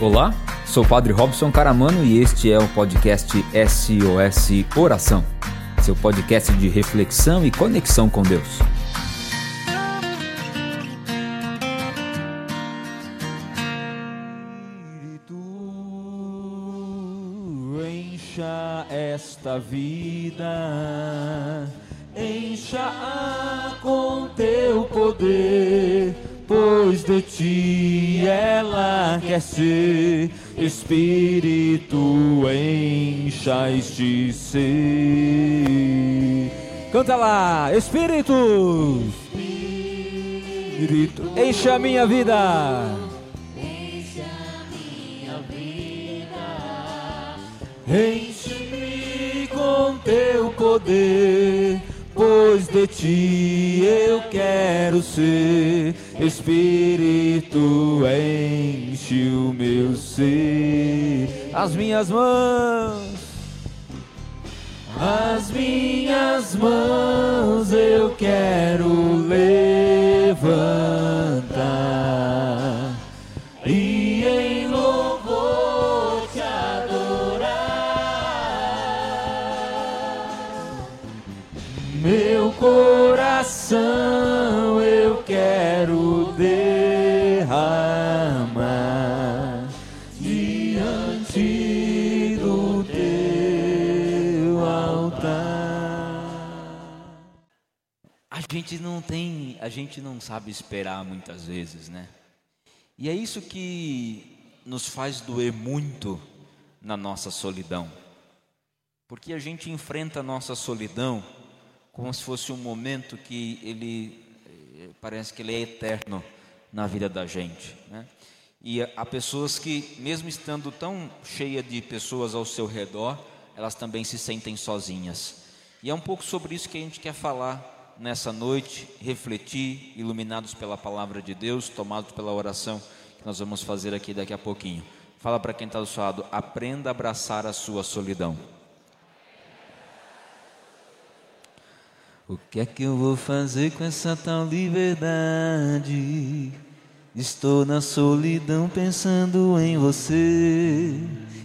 Olá, sou o Padre Robson Caramano e este é o podcast SOS Oração, seu podcast de reflexão e conexão com Deus. encha esta vida, encha com teu poder, pois de ti ela quer ser. Espírito, encha este ser. Canta lá, Espírito, Espírito, encha a minha vida. Enche-me com teu poder, pois de ti eu quero ser. Espírito, enche o meu ser. As minhas mãos, as minhas mãos eu quero levantar. Gente não sabe esperar muitas vezes, né? E é isso que nos faz doer muito na nossa solidão. Porque a gente enfrenta a nossa solidão como se fosse um momento que ele eh, parece que ele é eterno na vida da gente, né? E há pessoas que, mesmo estando tão cheia de pessoas ao seu redor, elas também se sentem sozinhas. E é um pouco sobre isso que a gente quer falar nessa noite, refletir, iluminados pela palavra de Deus, tomados pela oração que nós vamos fazer aqui daqui a pouquinho. Fala para quem está do seu lado, aprenda a abraçar a sua solidão. O que é que eu vou fazer com essa tal liberdade? Estou na solidão pensando em você.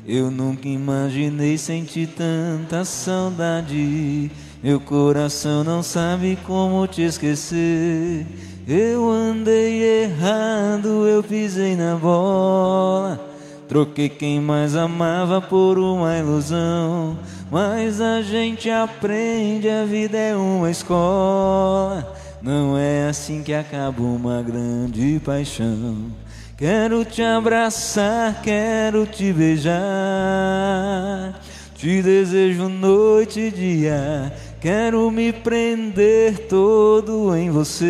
Eu nunca imaginei sentir tanta saudade. Meu coração não sabe como te esquecer. Eu andei errado, eu pisei na bola. Troquei quem mais amava por uma ilusão. Mas a gente aprende, a vida é uma escola. Não é assim que acaba uma grande paixão. Quero te abraçar, quero te beijar. Te desejo noite e dia. Quero me prender todo em você.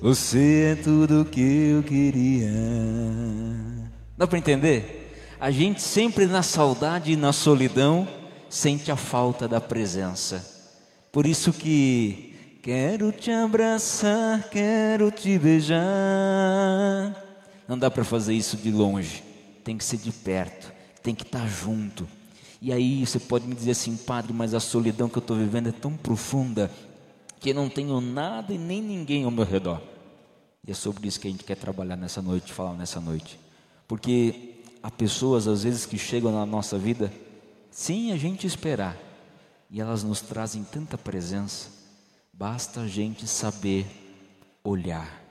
Você é tudo que eu queria. Dá para entender? A gente sempre na saudade e na solidão sente a falta da presença. Por isso que quero te abraçar, quero te beijar. Não dá para fazer isso de longe. Tem que ser de perto, tem que estar junto. E aí você pode me dizer assim, padre, mas a solidão que eu estou vivendo é tão profunda que não tenho nada e nem ninguém ao meu redor. E é sobre isso que a gente quer trabalhar nessa noite, falar nessa noite. Porque há pessoas às vezes que chegam na nossa vida sem a gente esperar e elas nos trazem tanta presença. Basta a gente saber olhar.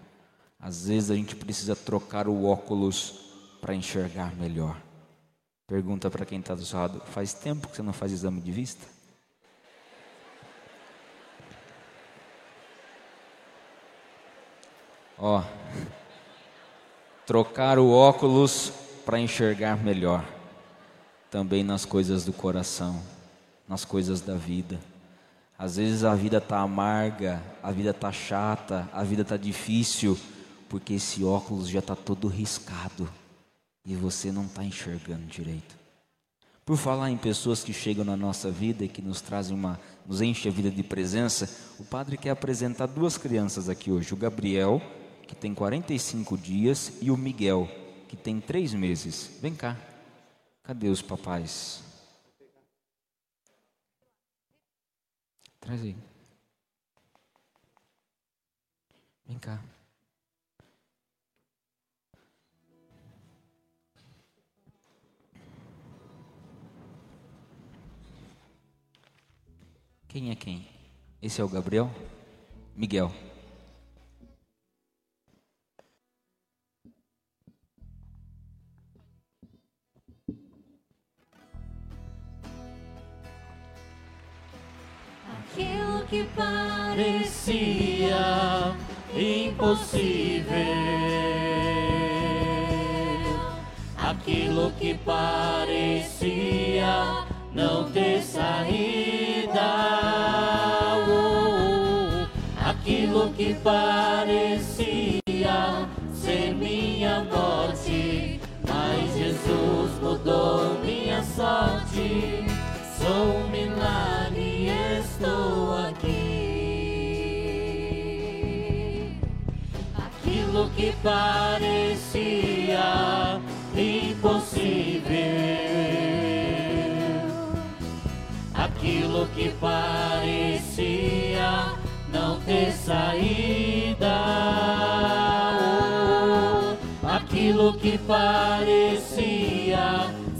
Às vezes a gente precisa trocar o óculos para enxergar melhor. Pergunta para quem está do seu lado: faz tempo que você não faz exame de vista? Ó, trocar o óculos para enxergar melhor, também nas coisas do coração, nas coisas da vida. Às vezes a vida está amarga, a vida está chata, a vida está difícil, porque esse óculos já está todo riscado e você não está enxergando direito. Por falar em pessoas que chegam na nossa vida e que nos trazem uma, nos enche a vida de presença, o padre quer apresentar duas crianças aqui hoje, o Gabriel, que tem 45 dias, e o Miguel, que tem três meses. Vem cá. Cadê os papais? Traz aí. Vem cá. Quem é quem? Esse é o Gabriel? Miguel. Aquilo que parecia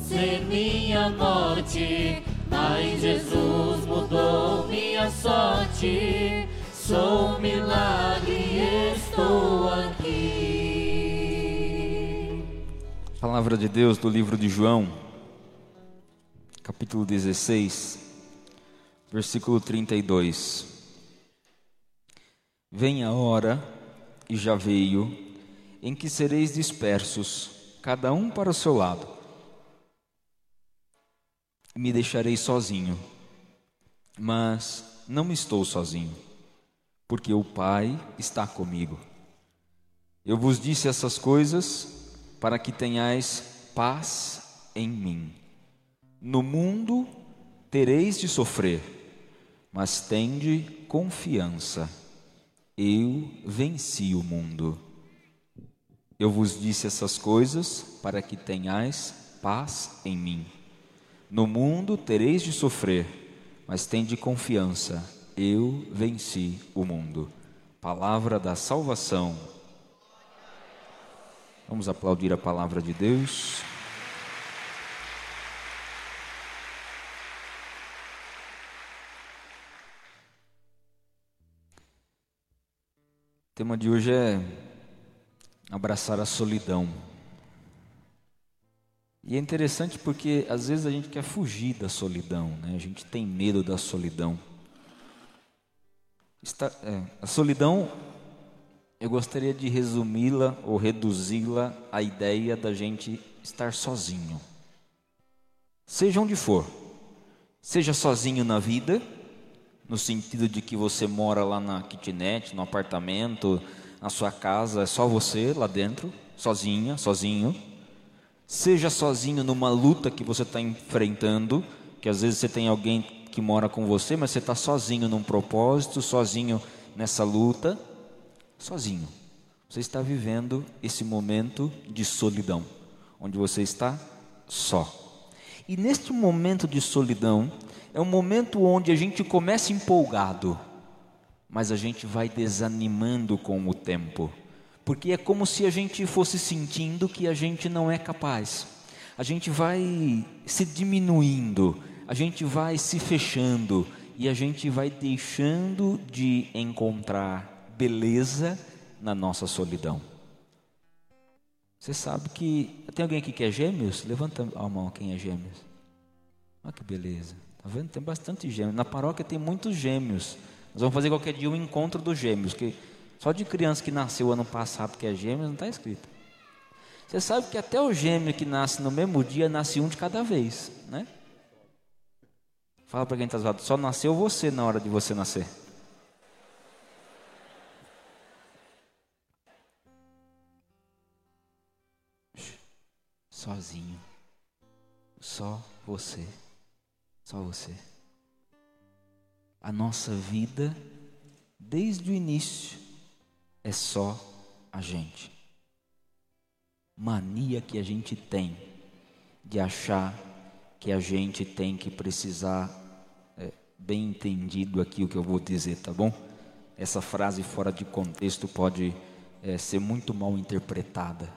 ser minha morte mas Jesus mudou minha sorte. Sou um milagre e estou aqui. Palavra de Deus do livro de João, capítulo 16, versículo 32. Vem a hora, e já veio, em que sereis dispersos, cada um para o seu lado me deixarei sozinho. Mas não estou sozinho, porque o Pai está comigo. Eu vos disse essas coisas para que tenhais paz em mim. No mundo tereis de sofrer, mas tende confiança. Eu venci o mundo. Eu vos disse essas coisas para que tenhais paz em mim. No mundo tereis de sofrer, mas tende confiança, eu venci o mundo. Palavra da salvação. Vamos aplaudir a palavra de Deus. O tema de hoje é abraçar a solidão. E é interessante porque às vezes a gente quer fugir da solidão, né? a gente tem medo da solidão. Está, é, a solidão, eu gostaria de resumi-la ou reduzi-la à ideia da gente estar sozinho. Seja onde for, seja sozinho na vida, no sentido de que você mora lá na kitnet, no apartamento, na sua casa, é só você lá dentro, sozinha, sozinho Seja sozinho numa luta que você está enfrentando, que às vezes você tem alguém que mora com você, mas você está sozinho num propósito, sozinho nessa luta, sozinho. Você está vivendo esse momento de solidão, onde você está só. E neste momento de solidão, é um momento onde a gente começa empolgado, mas a gente vai desanimando com o tempo porque é como se a gente fosse sentindo que a gente não é capaz. A gente vai se diminuindo, a gente vai se fechando e a gente vai deixando de encontrar beleza na nossa solidão. Você sabe que tem alguém aqui que é gêmeos? Levanta a mão quem é gêmeos. Olha que beleza. Tá vendo? Tem bastante gêmeos. Na paróquia tem muitos gêmeos. Nós vamos fazer qualquer dia um encontro dos gêmeos, que só de criança que nasceu ano passado, que é gêmeo, não está escrito. Você sabe que até o gêmeo que nasce no mesmo dia, nasce um de cada vez, né? Fala para quem está zoado, só nasceu você na hora de você nascer. Sozinho. Só você. Só você. A nossa vida, desde o início, é só a gente. Mania que a gente tem de achar que a gente tem que precisar, é, bem entendido aqui o que eu vou dizer, tá bom? Essa frase fora de contexto pode é, ser muito mal interpretada,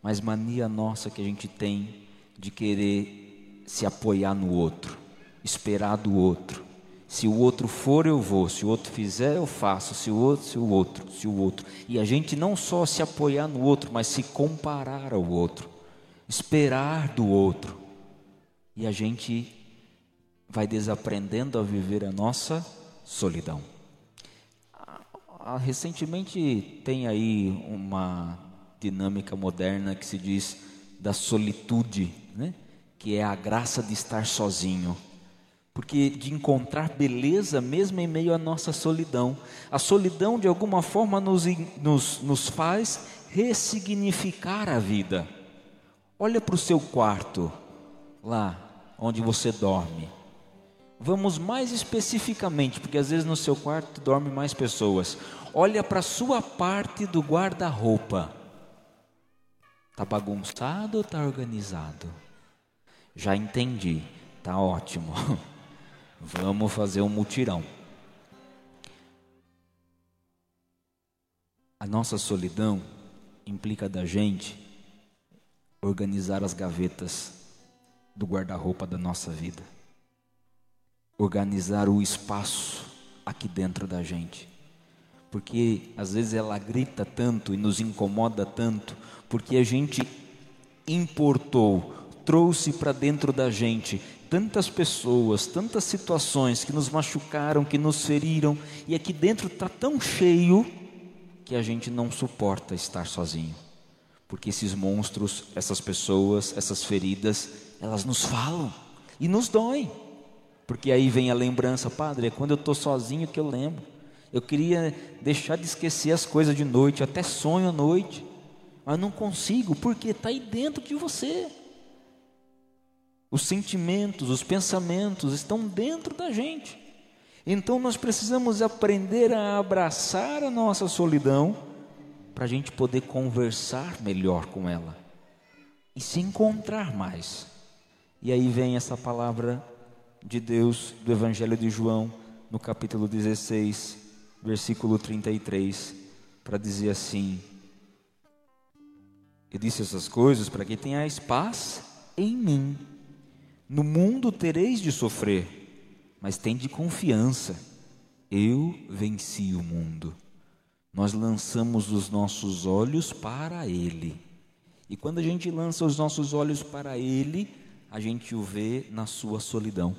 mas mania nossa que a gente tem de querer se apoiar no outro, esperar do outro, Se o outro for, eu vou. Se o outro fizer, eu faço. Se o outro, se o outro, se o outro. E a gente não só se apoiar no outro, mas se comparar ao outro, esperar do outro. E a gente vai desaprendendo a viver a nossa solidão. Recentemente tem aí uma dinâmica moderna que se diz da solitude, né? que é a graça de estar sozinho porque de encontrar beleza mesmo em meio à nossa solidão. A solidão, de alguma forma, nos, nos, nos faz ressignificar a vida. Olha para o seu quarto, lá onde você dorme. Vamos mais especificamente, porque às vezes no seu quarto dormem mais pessoas. Olha para a sua parte do guarda-roupa. Está bagunçado ou está organizado? Já entendi, está ótimo. Vamos fazer um mutirão. A nossa solidão implica da gente organizar as gavetas do guarda-roupa da nossa vida, organizar o espaço aqui dentro da gente, porque às vezes ela grita tanto e nos incomoda tanto, porque a gente importou, trouxe para dentro da gente tantas pessoas, tantas situações que nos machucaram, que nos feriram, e aqui dentro está tão cheio que a gente não suporta estar sozinho. Porque esses monstros, essas pessoas, essas feridas, elas nos falam e nos doem. Porque aí vem a lembrança, Padre, é quando eu estou sozinho que eu lembro. Eu queria deixar de esquecer as coisas de noite, até sonho à noite, mas não consigo, porque está aí dentro de você. Os sentimentos, os pensamentos estão dentro da gente. Então nós precisamos aprender a abraçar a nossa solidão para a gente poder conversar melhor com ela e se encontrar mais. E aí vem essa palavra de Deus do Evangelho de João, no capítulo 16, versículo 33, para dizer assim: Eu disse essas coisas para que tenhais paz em mim. No mundo tereis de sofrer, mas tende confiança. Eu venci o mundo. Nós lançamos os nossos olhos para Ele. E quando a gente lança os nossos olhos para Ele, a gente o vê na sua solidão.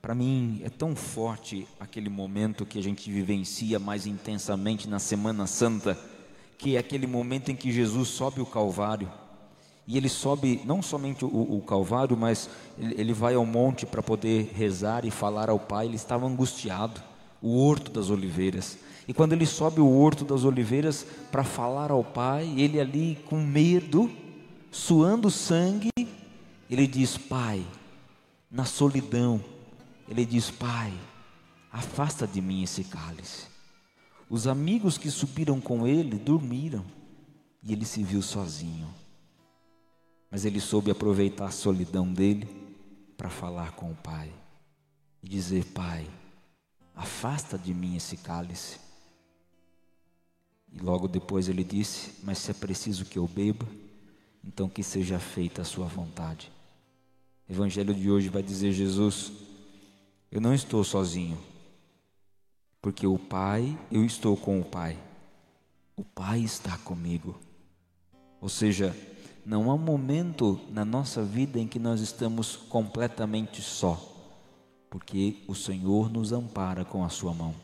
Para mim é tão forte aquele momento que a gente vivencia mais intensamente na Semana Santa, que é aquele momento em que Jesus sobe o Calvário e ele sobe não somente o, o Calvário, mas ele, ele vai ao monte para poder rezar e falar ao Pai. Ele estava angustiado, o Horto das Oliveiras. E quando ele sobe o Horto das Oliveiras para falar ao Pai, ele ali com medo, suando sangue, ele diz: Pai, na solidão, ele diz: Pai, afasta de mim esse cálice. Os amigos que subiram com ele dormiram e ele se viu sozinho. Mas ele soube aproveitar a solidão dele para falar com o Pai e dizer: Pai, afasta de mim esse cálice. E logo depois ele disse: Mas se é preciso que eu beba, então que seja feita a sua vontade. O Evangelho de hoje vai dizer: Jesus, eu não estou sozinho, porque o Pai, eu estou com o Pai, o Pai está comigo. Ou seja, não há momento na nossa vida em que nós estamos completamente só, porque o Senhor nos ampara com a sua mão.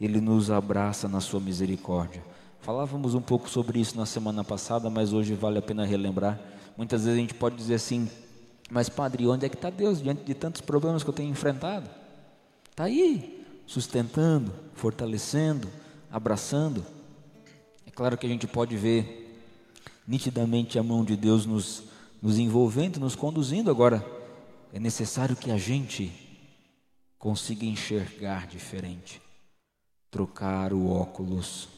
Ele nos abraça na sua misericórdia. Falávamos um pouco sobre isso na semana passada, mas hoje vale a pena relembrar. Muitas vezes a gente pode dizer assim: Mas, Padre, onde é que está Deus diante de tantos problemas que eu tenho enfrentado? Está aí, sustentando, fortalecendo, abraçando. É claro que a gente pode ver nitidamente a mão de Deus nos, nos envolvendo, nos conduzindo. Agora, é necessário que a gente consiga enxergar diferente, trocar o óculos.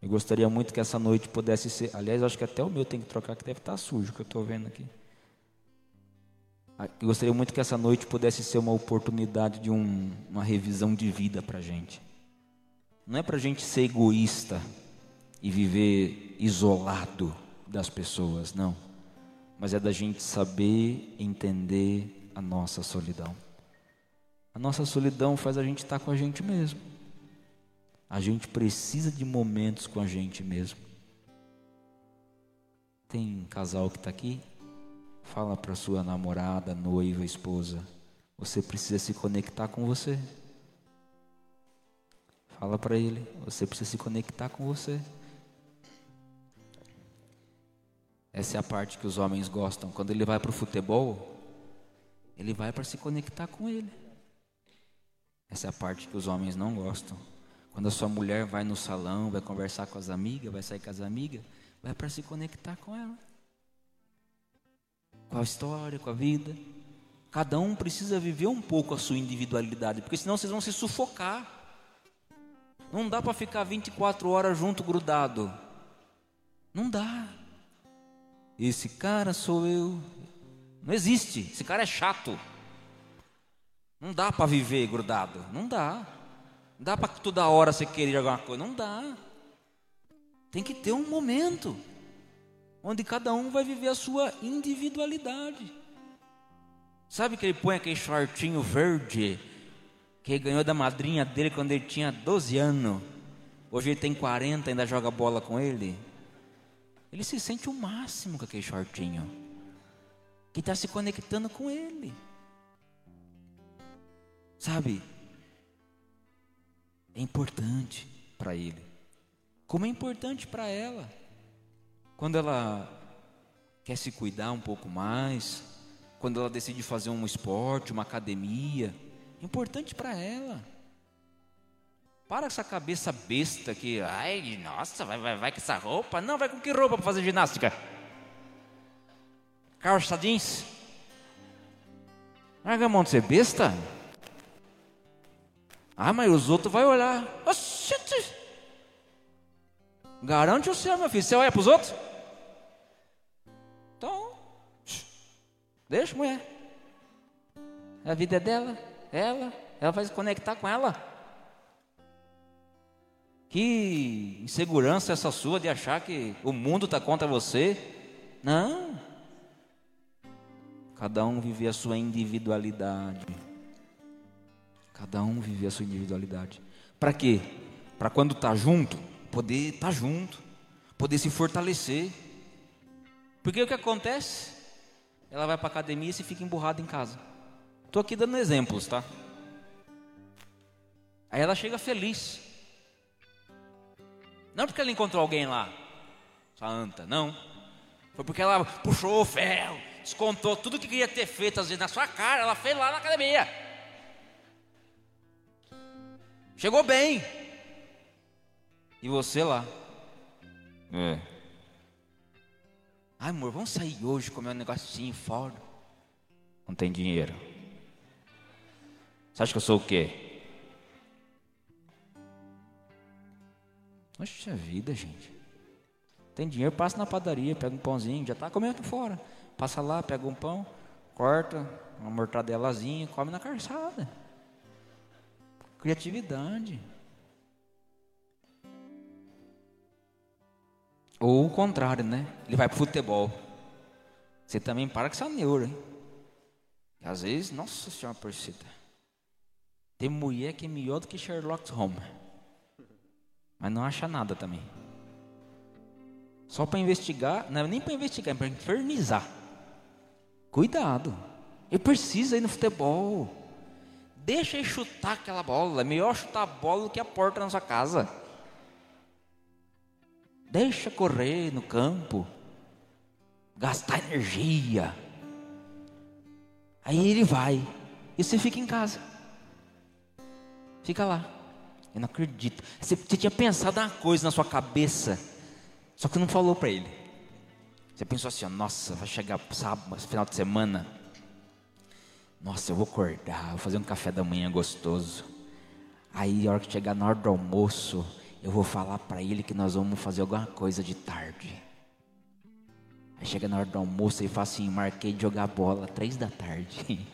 Eu gostaria muito que essa noite pudesse ser. Aliás, acho que até o meu tem que trocar, que deve estar sujo, que eu estou vendo aqui. Ah, eu gostaria muito que essa noite pudesse ser uma oportunidade de um, uma revisão de vida para a gente. Não é para a gente ser egoísta e viver isolado das pessoas, não. Mas é da gente saber entender a nossa solidão. A nossa solidão faz a gente estar com a gente mesmo. A gente precisa de momentos com a gente mesmo. Tem um casal que está aqui? Fala para sua namorada, noiva, esposa. Você precisa se conectar com você. Fala para ele, você precisa se conectar com você. Essa é a parte que os homens gostam. Quando ele vai para o futebol, ele vai para se conectar com ele. Essa é a parte que os homens não gostam. Quando a sua mulher vai no salão, vai conversar com as amigas, vai sair com as amigas, vai para se conectar com ela. Com a história, com a vida. Cada um precisa viver um pouco a sua individualidade, porque senão vocês vão se sufocar. Não dá para ficar 24 horas junto grudado. Não dá. Esse cara sou eu. Não existe. Esse cara é chato. Não dá para viver grudado. Não dá. Não dá para toda hora você querer alguma coisa. Não dá. Tem que ter um momento onde cada um vai viver a sua individualidade. Sabe que ele põe aquele shortinho verde que ele ganhou da madrinha dele quando ele tinha 12 anos? Hoje ele tem 40, ainda joga bola com ele. Ele se sente o máximo com aquele shortinho. Que está se conectando com ele. Sabe? É importante para ele. Como é importante para ela. Quando ela quer se cuidar um pouco mais, quando ela decide fazer um esporte, uma academia, é importante para ela. Para essa cabeça besta que, ai, nossa, vai, vai, vai com essa roupa. Não, vai com que roupa para fazer ginástica? Calça jeans? Larga a mão de ser besta. Ah, mas os outros vão olhar. Garante o céu, meu filho. Você olha para os outros? Então, deixa, mulher. A vida é dela, ela, ela vai se conectar com ela. Que insegurança essa sua de achar que o mundo está contra você? Não. Cada um vive a sua individualidade. Cada um vive a sua individualidade. Para quê? Para quando está junto, poder estar tá junto, poder se fortalecer. Porque o que acontece? Ela vai para a academia e se fica emburrada em casa. Estou aqui dando exemplos, tá? Aí ela chega feliz. Não porque ela encontrou alguém lá, santa, não. Foi porque ela puxou o ferro, descontou tudo que queria ter feito às vezes na sua cara, ela fez lá na academia. Chegou bem. E você lá. É. Ai, amor, vamos sair hoje comer um negocinho fora. Não tem dinheiro. Você acha que eu sou o quê? Poxa vida, gente. Tem dinheiro, passa na padaria, pega um pãozinho, já está comendo fora. Passa lá, pega um pão, corta uma mortadelazinha, come na calçada. Criatividade. Ou o contrário, né? Ele vai pro futebol. Você também para com essa neura, hein? Às vezes, nossa senhora porcita. Tem mulher que é melhor do que Sherlock Holmes. Mas não acha nada também. Só para investigar, não é nem para investigar, é para infernizar. Cuidado. Ele precisa ir no futebol. Deixa ele chutar aquela bola. É melhor chutar a bola do que a porta na sua casa. Deixa correr no campo. Gastar energia. Aí ele vai. E você fica em casa. Fica lá. Eu não acredito. Você, você tinha pensado uma coisa na sua cabeça. Só que não falou para ele. Você pensou assim, nossa, vai chegar sábado, final de semana nossa, eu vou acordar, vou fazer um café da manhã gostoso. Aí, a hora que chegar na hora do almoço, eu vou falar para ele que nós vamos fazer alguma coisa de tarde. Aí chega na hora do almoço e fala assim: marquei de jogar bola três da tarde.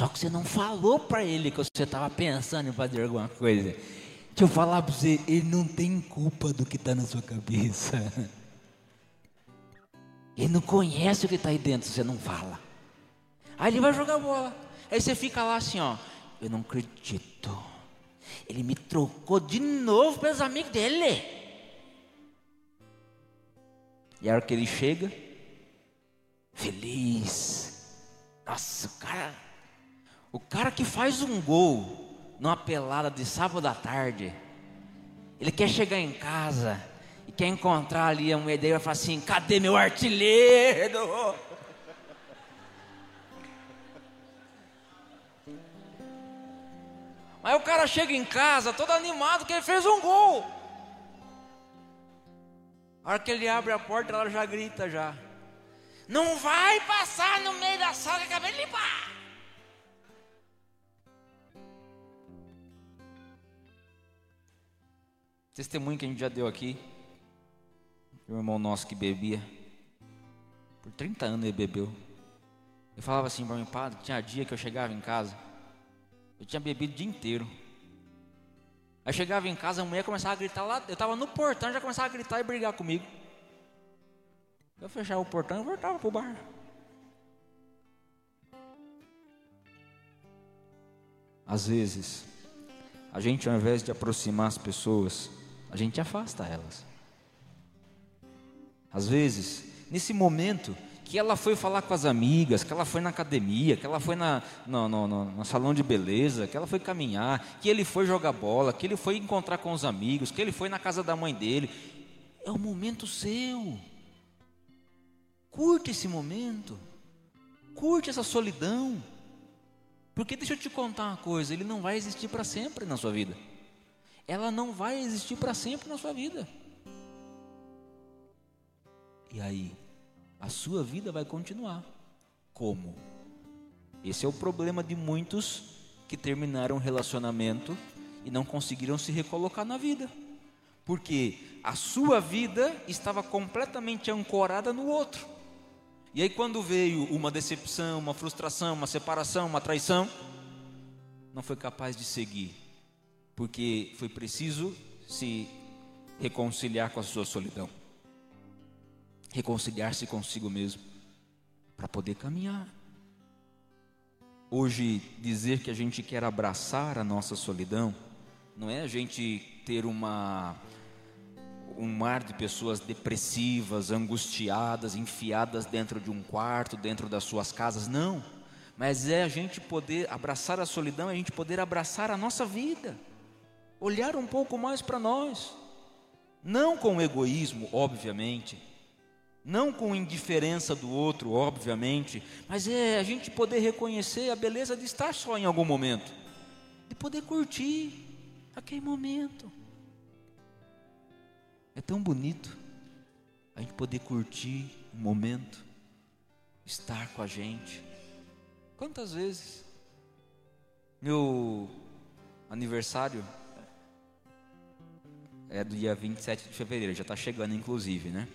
Só que você não falou para ele que você estava pensando em fazer alguma coisa. Deixa eu falar para você: ele não tem culpa do que está na sua cabeça. Ele não conhece o que está aí dentro, você não fala. Aí ele vai jogar bola. Aí você fica lá assim, ó. Eu não acredito. Ele me trocou de novo pelos amigos dele. E a hora que ele chega, feliz. Nossa, o cara. O cara que faz um gol numa pelada de sábado à tarde. Ele quer chegar em casa e quer encontrar ali a mulher dele e vai falar assim: cadê meu artilheiro? Aí o cara chega em casa todo animado que ele fez um gol. A hora que ele abre a porta, ela já grita já. Não vai passar no meio da sala que acabei de limpar. Testemunho que a gente já deu aqui. Um irmão nosso que bebia. Por 30 anos ele bebeu. Eu falava assim para mim, padre, tinha dia que eu chegava em casa. Eu tinha bebido o dia inteiro. Aí chegava em casa, a mulher começava a gritar lá. Eu estava no portão, já começava a gritar e brigar comigo. Eu fechava o portão e voltava para o bar. Às vezes, a gente ao invés de aproximar as pessoas, a gente afasta elas. Às vezes, nesse momento, que ela foi falar com as amigas, que ela foi na academia, que ela foi na, no, no, no, no, salão de beleza, que ela foi caminhar, que ele foi jogar bola, que ele foi encontrar com os amigos, que ele foi na casa da mãe dele. É o momento seu. Curte esse momento. Curte essa solidão. Porque deixa eu te contar uma coisa, ele não vai existir para sempre na sua vida. Ela não vai existir para sempre na sua vida. E aí? a sua vida vai continuar. Como? Esse é o problema de muitos que terminaram um relacionamento e não conseguiram se recolocar na vida. Porque a sua vida estava completamente ancorada no outro. E aí, quando veio uma decepção, uma frustração, uma separação, uma traição, não foi capaz de seguir, porque foi preciso se reconciliar com a sua solidão reconciliar-se consigo mesmo, para poder caminhar. Hoje, dizer que a gente quer abraçar a nossa solidão, não é a gente ter uma um mar de pessoas depressivas, angustiadas, enfiadas dentro de um quarto, dentro das suas casas, não. Mas é a gente poder abraçar a solidão, é a gente poder abraçar a nossa vida, olhar um pouco mais para nós, não com egoísmo, obviamente, não com indiferença do outro, obviamente, mas é a gente poder reconhecer a beleza de estar só em algum momento, de poder curtir aquele momento. É tão bonito a gente poder curtir um momento, estar com a gente. Quantas vezes meu aniversário é do dia 27 de fevereiro, já está chegando inclusive, né?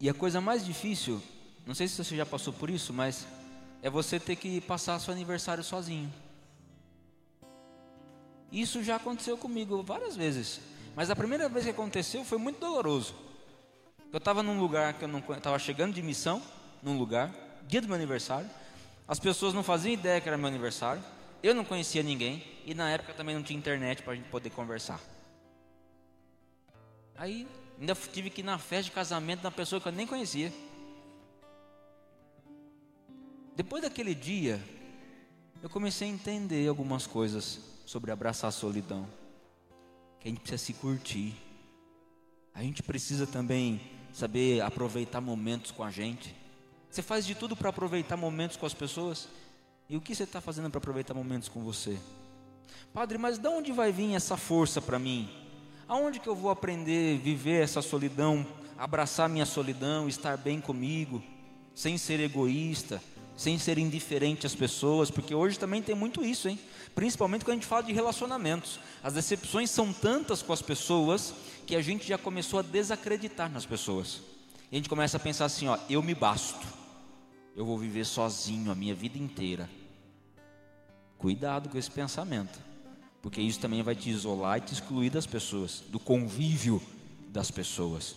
E a coisa mais difícil, não sei se você já passou por isso, mas é você ter que passar seu aniversário sozinho. Isso já aconteceu comigo várias vezes, mas a primeira vez que aconteceu foi muito doloroso. Eu estava num lugar que eu não estava chegando de missão, num lugar, dia do meu aniversário. As pessoas não faziam ideia que era meu aniversário. Eu não conhecia ninguém e na época também não tinha internet para a gente poder conversar. Aí Ainda tive que ir na festa de casamento uma pessoa que eu nem conhecia. Depois daquele dia, eu comecei a entender algumas coisas sobre abraçar a solidão. Que a gente precisa se curtir. A gente precisa também saber aproveitar momentos com a gente. Você faz de tudo para aproveitar momentos com as pessoas? E o que você está fazendo para aproveitar momentos com você? Padre, mas de onde vai vir essa força para mim? Aonde que eu vou aprender a viver essa solidão, abraçar minha solidão, estar bem comigo, sem ser egoísta, sem ser indiferente às pessoas, porque hoje também tem muito isso, hein? Principalmente quando a gente fala de relacionamentos. As decepções são tantas com as pessoas que a gente já começou a desacreditar nas pessoas. E a gente começa a pensar assim, ó, eu me basto. Eu vou viver sozinho a minha vida inteira. Cuidado com esse pensamento porque isso também vai te isolar e te excluir das pessoas, do convívio das pessoas.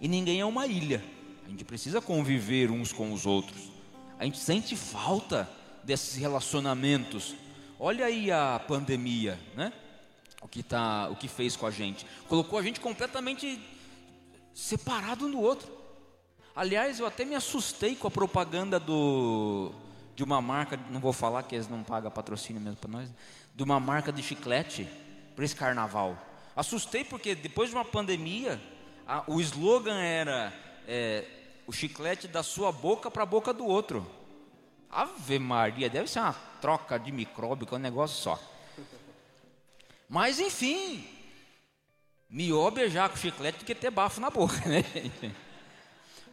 E ninguém é uma ilha. A gente precisa conviver uns com os outros. A gente sente falta desses relacionamentos. Olha aí a pandemia, né? O que tá, o que fez com a gente? Colocou a gente completamente separado um do outro. Aliás, eu até me assustei com a propaganda do de uma marca, não vou falar que eles não pagam patrocínio mesmo para nós, de uma marca de chiclete para esse carnaval. Assustei porque depois de uma pandemia, a, o slogan era é, o chiclete da sua boca para a boca do outro. Ave Maria, deve ser uma troca de micróbio, que é um negócio só. Mas enfim, melhor beijar com chiclete do que ter bafo na boca, né, gente?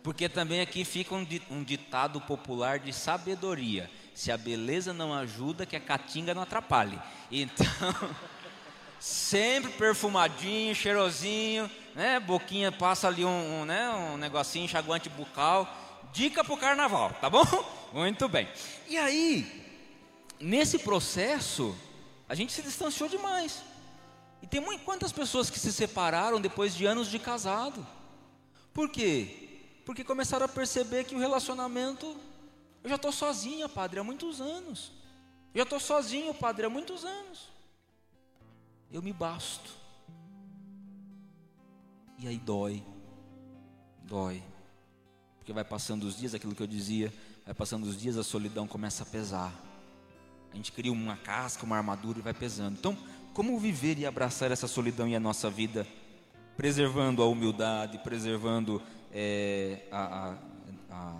Porque também aqui fica um ditado popular de sabedoria: se a beleza não ajuda, que a caatinga não atrapalhe. Então, sempre perfumadinho, cheirosinho, né? Boquinha passa ali um, um, né? um negocinho enxaguante bucal. Dica para o carnaval, tá bom? Muito bem. E aí, nesse processo, a gente se distanciou demais. E tem muito, quantas pessoas que se separaram depois de anos de casado? Por quê? Porque começaram a perceber que o relacionamento. Eu já estou sozinha, padre, há muitos anos. Eu já estou sozinho, padre, há muitos anos. Eu me basto. E aí dói. Dói. Porque vai passando os dias, aquilo que eu dizia, vai passando os dias, a solidão começa a pesar. A gente cria uma casca, uma armadura e vai pesando. Então, como viver e abraçar essa solidão em a nossa vida, preservando a humildade, preservando é, a, a, a,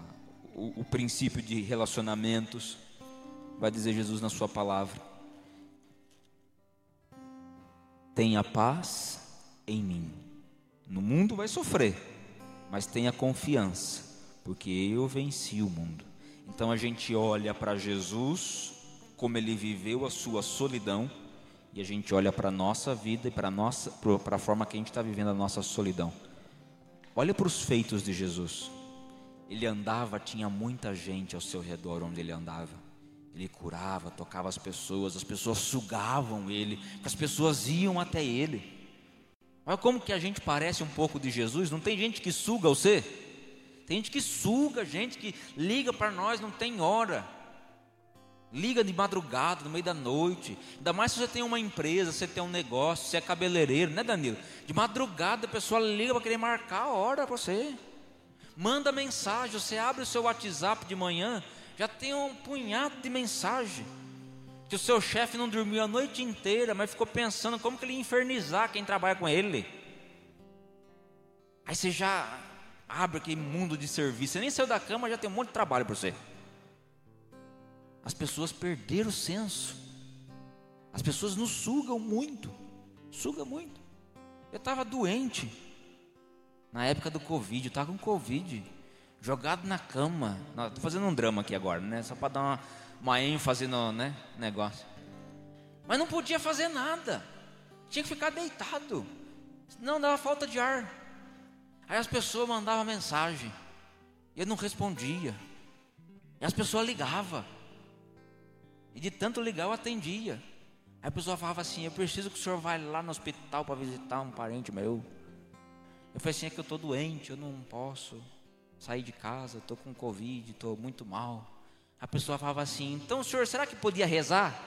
o, o princípio de relacionamentos, vai dizer Jesus na Sua palavra. Tenha paz em mim. No mundo vai sofrer, mas tenha confiança, porque eu venci o mundo. Então a gente olha para Jesus, como ele viveu a sua solidão, e a gente olha para a nossa vida e para a forma que a gente está vivendo a nossa solidão. Olha para os feitos de Jesus. Ele andava, tinha muita gente ao seu redor onde ele andava. Ele curava, tocava as pessoas, as pessoas sugavam ele, as pessoas iam até ele. Olha como que a gente parece um pouco de Jesus. Não tem gente que suga você? Tem gente que suga, gente que liga para nós, não tem hora. Liga de madrugada, no meio da noite. Ainda mais se você tem uma empresa, você tem um negócio, você é cabeleireiro, né, Danilo? De madrugada a pessoa liga para querer marcar a hora para você. Manda mensagem, você abre o seu WhatsApp de manhã, já tem um punhado de mensagem. Que o seu chefe não dormiu a noite inteira, mas ficou pensando como que ele ia infernizar quem trabalha com ele. Aí você já abre aquele mundo de serviço, você nem saiu da cama, já tem um monte de trabalho para você. As pessoas perderam o senso. As pessoas nos sugam muito. Suga muito. Eu estava doente. Na época do Covid, eu estava com Covid. Jogado na cama. Estou fazendo um drama aqui agora, né? Só para dar uma, uma ênfase no né, negócio. Mas não podia fazer nada. Tinha que ficar deitado. Não dava falta de ar. Aí as pessoas mandavam mensagem. Eu não respondia. E as pessoas ligavam. E de tanto ligar eu atendia. Aí a pessoa falava assim: Eu preciso que o senhor vá lá no hospital para visitar um parente meu. Eu falei assim: É que eu estou doente, eu não posso sair de casa, estou com Covid, estou muito mal. A pessoa falava assim: Então, senhor, será que podia rezar?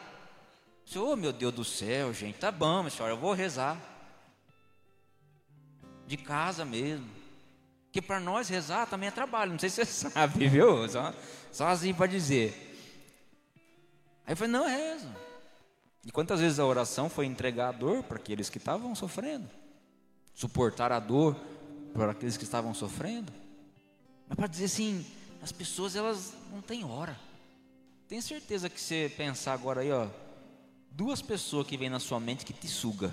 Senhor, oh, meu Deus do céu, gente, tá bom, minha senhora, eu vou rezar. De casa mesmo. Que para nós rezar também é trabalho, não sei se você sabe, viu? Só, só assim para dizer. Aí eu falei, não, reza. E quantas vezes a oração foi entregar a dor para aqueles que estavam sofrendo? Suportar a dor para aqueles que estavam sofrendo? Mas para dizer assim, as pessoas elas não têm hora. Tenho certeza que você pensar agora aí, ó, duas pessoas que vêm na sua mente que te suga.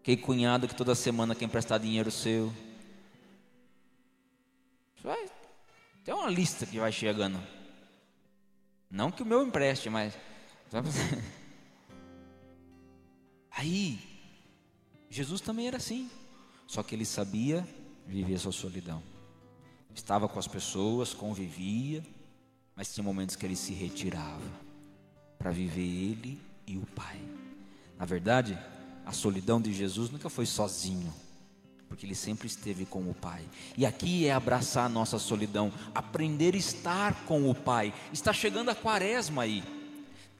Aquele cunhado que toda semana quer emprestar dinheiro seu. Vai, tem uma lista que vai chegando. Não que o meu empreste, mas. Aí, Jesus também era assim. Só que ele sabia viver sua solidão. Estava com as pessoas, convivia, mas tinha momentos que ele se retirava para viver ele e o Pai. Na verdade, a solidão de Jesus nunca foi sozinho. Porque ele sempre esteve com o Pai. E aqui é abraçar a nossa solidão, aprender a estar com o Pai. Está chegando a quaresma aí,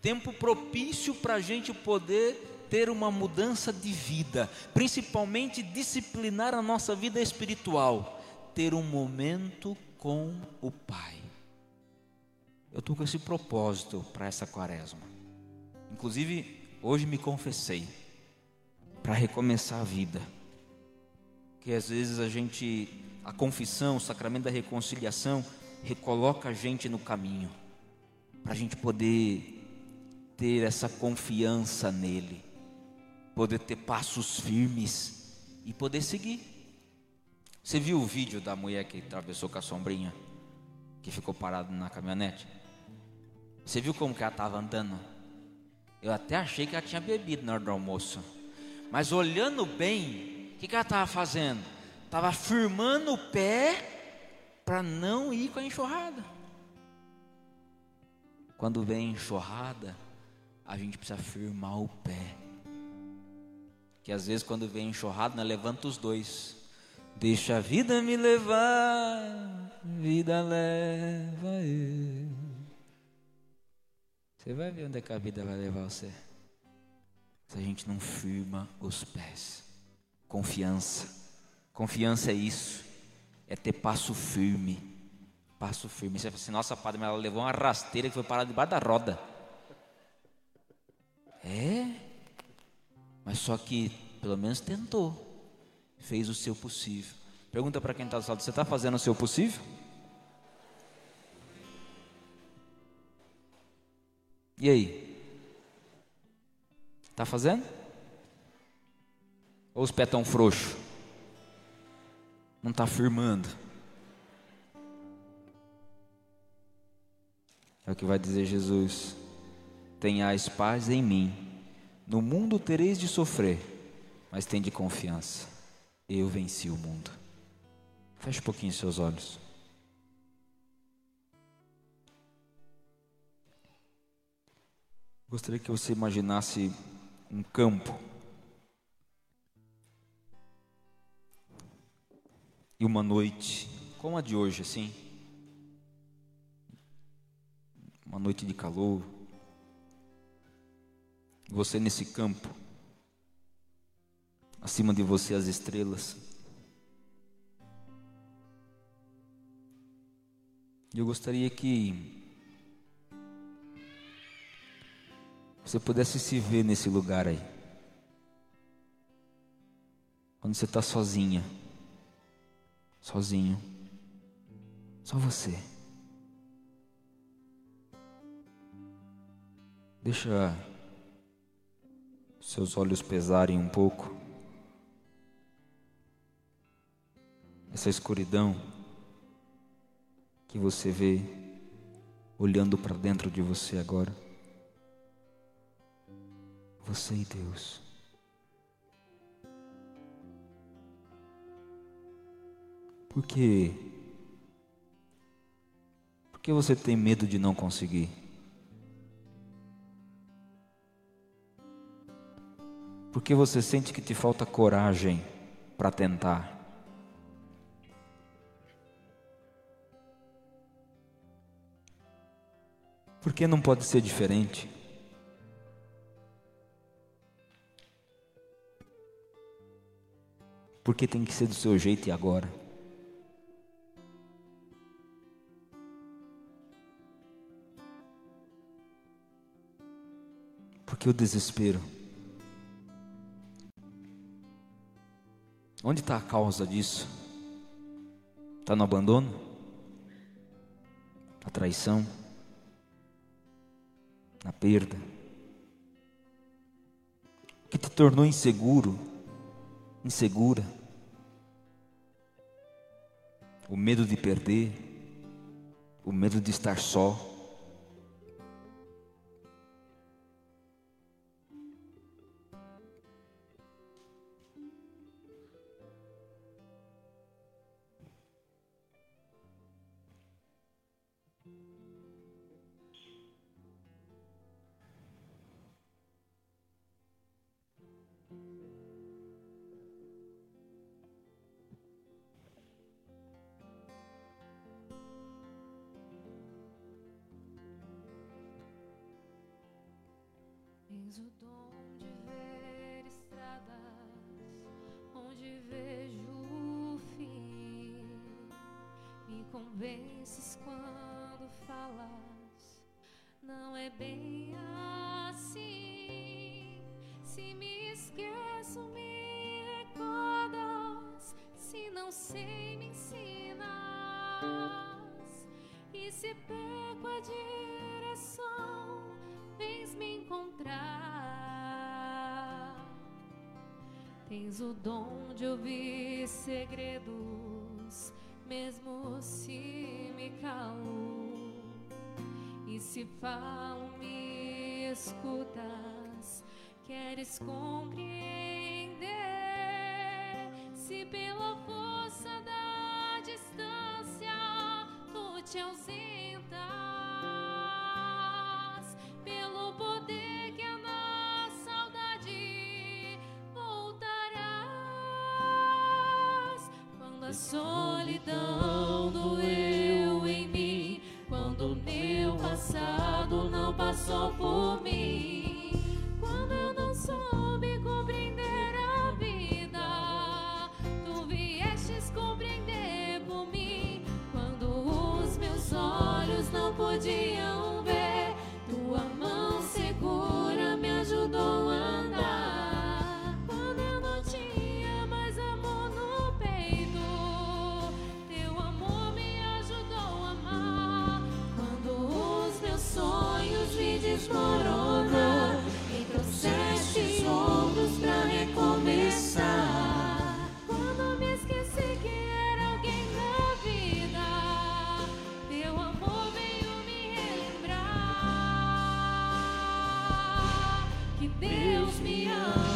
tempo propício para a gente poder ter uma mudança de vida, principalmente disciplinar a nossa vida espiritual, ter um momento com o Pai. Eu estou com esse propósito para essa quaresma. Inclusive, hoje me confessei para recomeçar a vida que às vezes a gente, a confissão, o sacramento da reconciliação, recoloca a gente no caminho, para a gente poder ter essa confiança nele, poder ter passos firmes e poder seguir. Você viu o vídeo da mulher que atravessou com a sombrinha, que ficou parada na caminhonete? Você viu como que ela estava andando? Eu até achei que ela tinha bebido na hora do almoço, mas olhando bem, que, que ela estava fazendo? Estava firmando o pé para não ir com a enxurrada. Quando vem enxurrada, a gente precisa firmar o pé. Que às vezes quando vem enxurrada, nós levanta os dois. Deixa a vida me levar, vida leva eu. Você vai ver onde é que a vida vai levar você. Se a gente não firma os pés. Confiança. Confiança é isso. É ter passo firme. Passo firme. Você fala assim, nossa, padre, mas ela levou uma rasteira que foi parada debaixo da roda. É. Mas só que pelo menos tentou. Fez o seu possível. Pergunta para quem está do lado, você está fazendo o seu possível? E aí? Está fazendo? Ou os pés tão frouxos? Não está firmando. É o que vai dizer Jesus. Tenhais paz em mim. No mundo tereis de sofrer, mas tende confiança. Eu venci o mundo. Feche um pouquinho seus olhos. Gostaria que você imaginasse um campo e uma noite como a de hoje, assim, uma noite de calor, você nesse campo, acima de você as estrelas. Eu gostaria que você pudesse se ver nesse lugar aí, quando você está sozinha sozinho. Só você. Deixa seus olhos pesarem um pouco. Essa escuridão que você vê olhando para dentro de você agora. Você e Deus. Por quê? Por que você tem medo de não conseguir? Por que você sente que te falta coragem para tentar? Por que não pode ser diferente? Porque tem que ser do seu jeito e agora. Que o desespero? Onde está a causa disso? Está no abandono? Na traição? Na perda? O que te tornou inseguro? Insegura? O medo de perder? O medo de estar só? Tens o dom de ver estradas onde vejo o fim. Me convences quando falas, não é bem assim. Se me esqueço, me recordas. Se não sei, me ensinas. E se perco, é adianta. Tens o dom de ouvir segredos, mesmo se me calo. E se falo, me escutas, queres compreender. Se pela força da distância tu te ausentas, a solidão doeu em mim, quando meu passado não passou por mim, quando eu não soube compreender me desmoronam, me trouxeste outros pra recomeçar. Quando me esqueci que era alguém na vida, teu amor veio me relembrar que Deus me ama.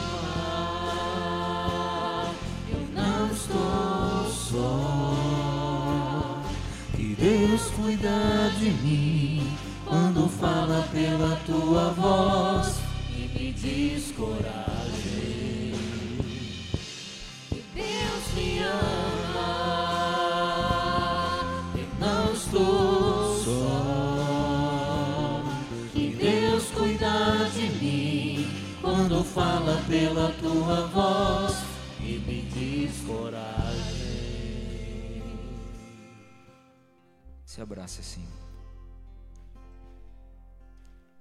Eu não estou só. Que Deus cuida de mim fala pela tua voz e me diz coragem. Que Deus me ama. Eu não estou só. Que Deus cuida de mim quando fala pela tua voz e me diz coragem. Se abrace assim.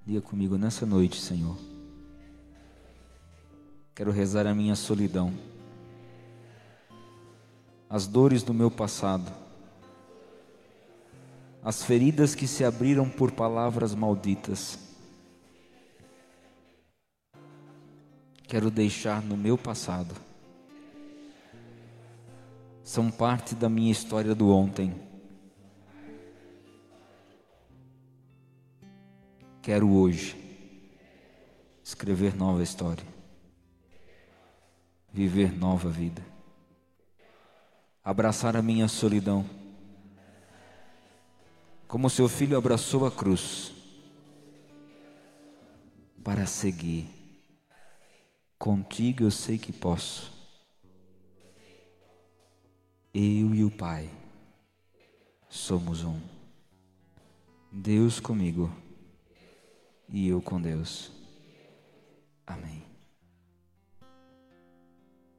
Diga comigo nessa noite, Senhor. Quero rezar a minha solidão, as dores do meu passado, as feridas que se abriram por palavras malditas. Quero deixar no meu passado. São parte da minha história do ontem. Quero hoje escrever nova história, viver nova vida, abraçar a minha solidão, como seu filho abraçou a cruz, para seguir. Contigo eu sei que posso. Eu e o Pai somos um. Deus comigo e eu com Deus. Amém.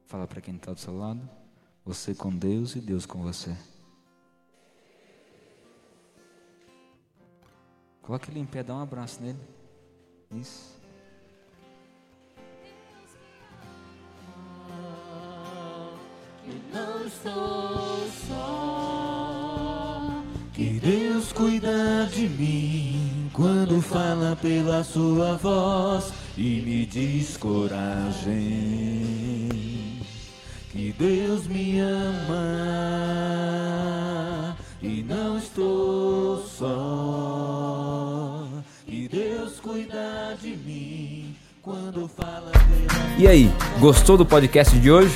Fala para quem está do seu lado. Você com Deus e Deus com você. Coloque ele em pé, dá um abraço nele. Isso. que não estou só. Que Deus cuida de mim quando fala pela sua voz e me diz coragem. Que Deus me ama e não estou só. Que Deus cuida de mim quando fala pela E aí, gostou do podcast de hoje?